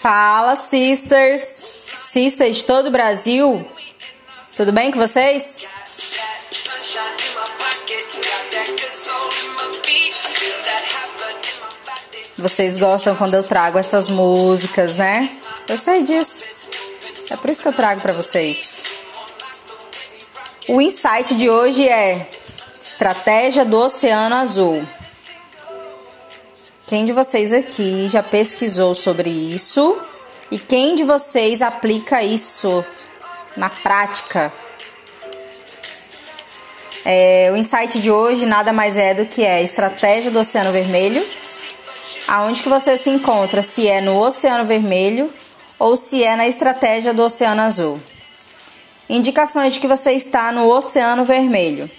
Fala, sisters, sisters de todo o Brasil. Tudo bem com vocês? Vocês gostam quando eu trago essas músicas, né? Eu sei disso. É por isso que eu trago para vocês. O insight de hoje é estratégia do Oceano Azul. Quem de vocês aqui já pesquisou sobre isso? E quem de vocês aplica isso na prática? É, o insight de hoje nada mais é do que é estratégia do Oceano Vermelho. Aonde que você se encontra? Se é no Oceano Vermelho ou se é na estratégia do Oceano Azul. Indicações de que você está no Oceano Vermelho.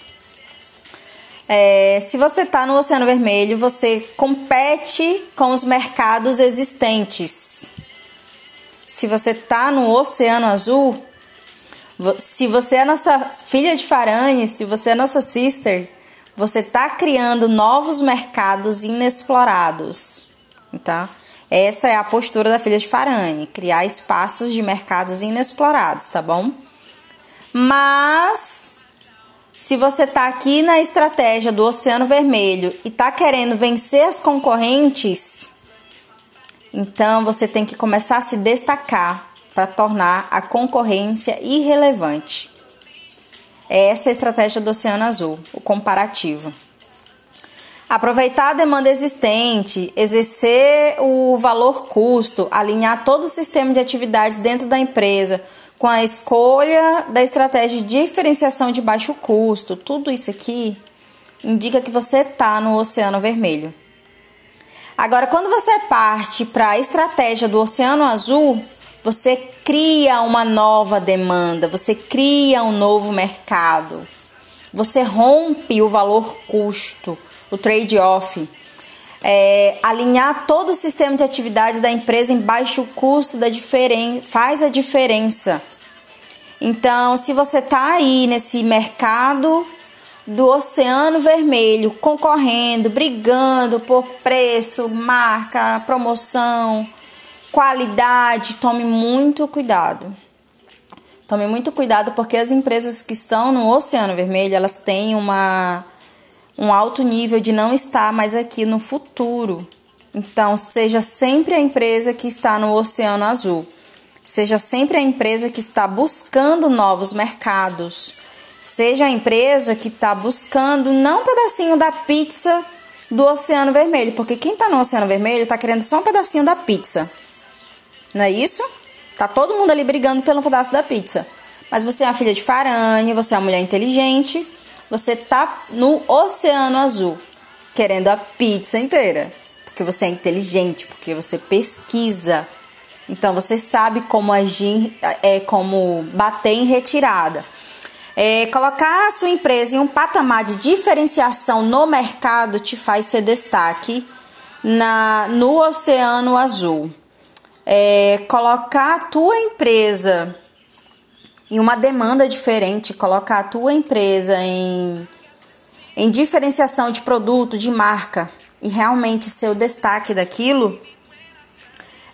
É, se você está no Oceano Vermelho, você compete com os mercados existentes. Se você está no Oceano Azul, se você é nossa filha de Farane, se você é nossa sister, você está criando novos mercados inexplorados. Então, essa é a postura da filha de Farane, criar espaços de mercados inexplorados, tá bom? Mas se você está aqui na estratégia do Oceano Vermelho e está querendo vencer as concorrentes, então você tem que começar a se destacar para tornar a concorrência irrelevante. Essa é a estratégia do Oceano Azul, o comparativo. Aproveitar a demanda existente, exercer o valor custo, alinhar todo o sistema de atividades dentro da empresa com a escolha da estratégia de diferenciação de baixo custo, tudo isso aqui indica que você está no Oceano Vermelho. Agora, quando você parte para a estratégia do Oceano Azul, você cria uma nova demanda, você cria um novo mercado, você rompe o valor custo, o trade-off. É, alinhar todo o sistema de atividades da empresa em baixo custo da faz a diferença. Então, se você está aí nesse mercado do Oceano Vermelho, concorrendo, brigando por preço, marca, promoção, qualidade, tome muito cuidado. Tome muito cuidado porque as empresas que estão no Oceano Vermelho, elas têm uma um alto nível de não estar mais aqui no futuro. Então, seja sempre a empresa que está no Oceano Azul. Seja sempre a empresa que está buscando novos mercados. Seja a empresa que está buscando não um pedacinho da pizza do Oceano Vermelho, porque quem está no Oceano Vermelho está querendo só um pedacinho da pizza. Não é isso? Tá todo mundo ali brigando pelo pedaço da pizza. Mas você é uma filha de Farane, você é uma mulher inteligente, você tá no Oceano Azul, querendo a pizza inteira. Porque você é inteligente, porque você pesquisa. Então você sabe como agir, é, como bater em retirada. É, colocar a sua empresa em um patamar de diferenciação no mercado te faz ser destaque na, no Oceano Azul. É, colocar a tua empresa em uma demanda diferente, colocar a tua empresa em, em diferenciação de produto, de marca e realmente ser o destaque daquilo,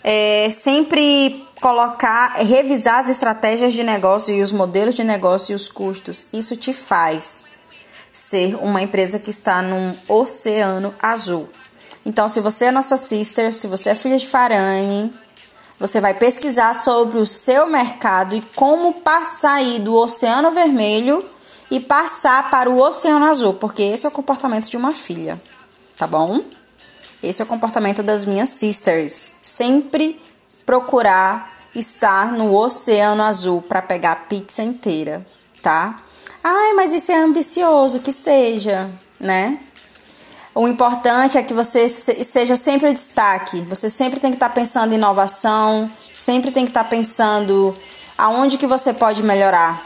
é sempre colocar, revisar as estratégias de negócio e os modelos de negócio e os custos. Isso te faz ser uma empresa que está num oceano azul. Então, se você é nossa sister, se você é filha de Farane, você vai pesquisar sobre o seu mercado e como passar aí do Oceano Vermelho e passar para o Oceano Azul, porque esse é o comportamento de uma filha, tá bom? Esse é o comportamento das minhas sisters. Sempre procurar estar no Oceano Azul para pegar a pizza inteira, tá? Ai, mas isso é ambicioso, que seja, né? O importante é que você seja sempre o destaque. Você sempre tem que estar pensando em inovação, sempre tem que estar pensando aonde que você pode melhorar.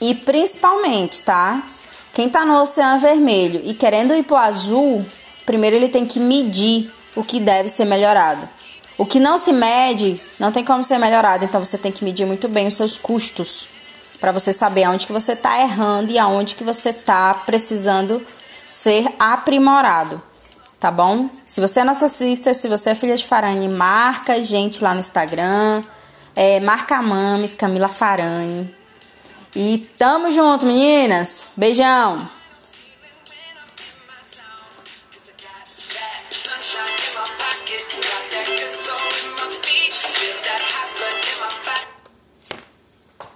E principalmente, tá? Quem tá no Oceano Vermelho e querendo ir pro azul, primeiro ele tem que medir o que deve ser melhorado. O que não se mede não tem como ser melhorado, então você tem que medir muito bem os seus custos. para você saber aonde que você tá errando e aonde que você tá precisando ser aprimorado, tá bom? Se você é nossa sister, se você é filha de Farane, marca a gente lá no Instagram, é, marca a Mames, Camila Farane. E tamo junto, meninas. Beijão!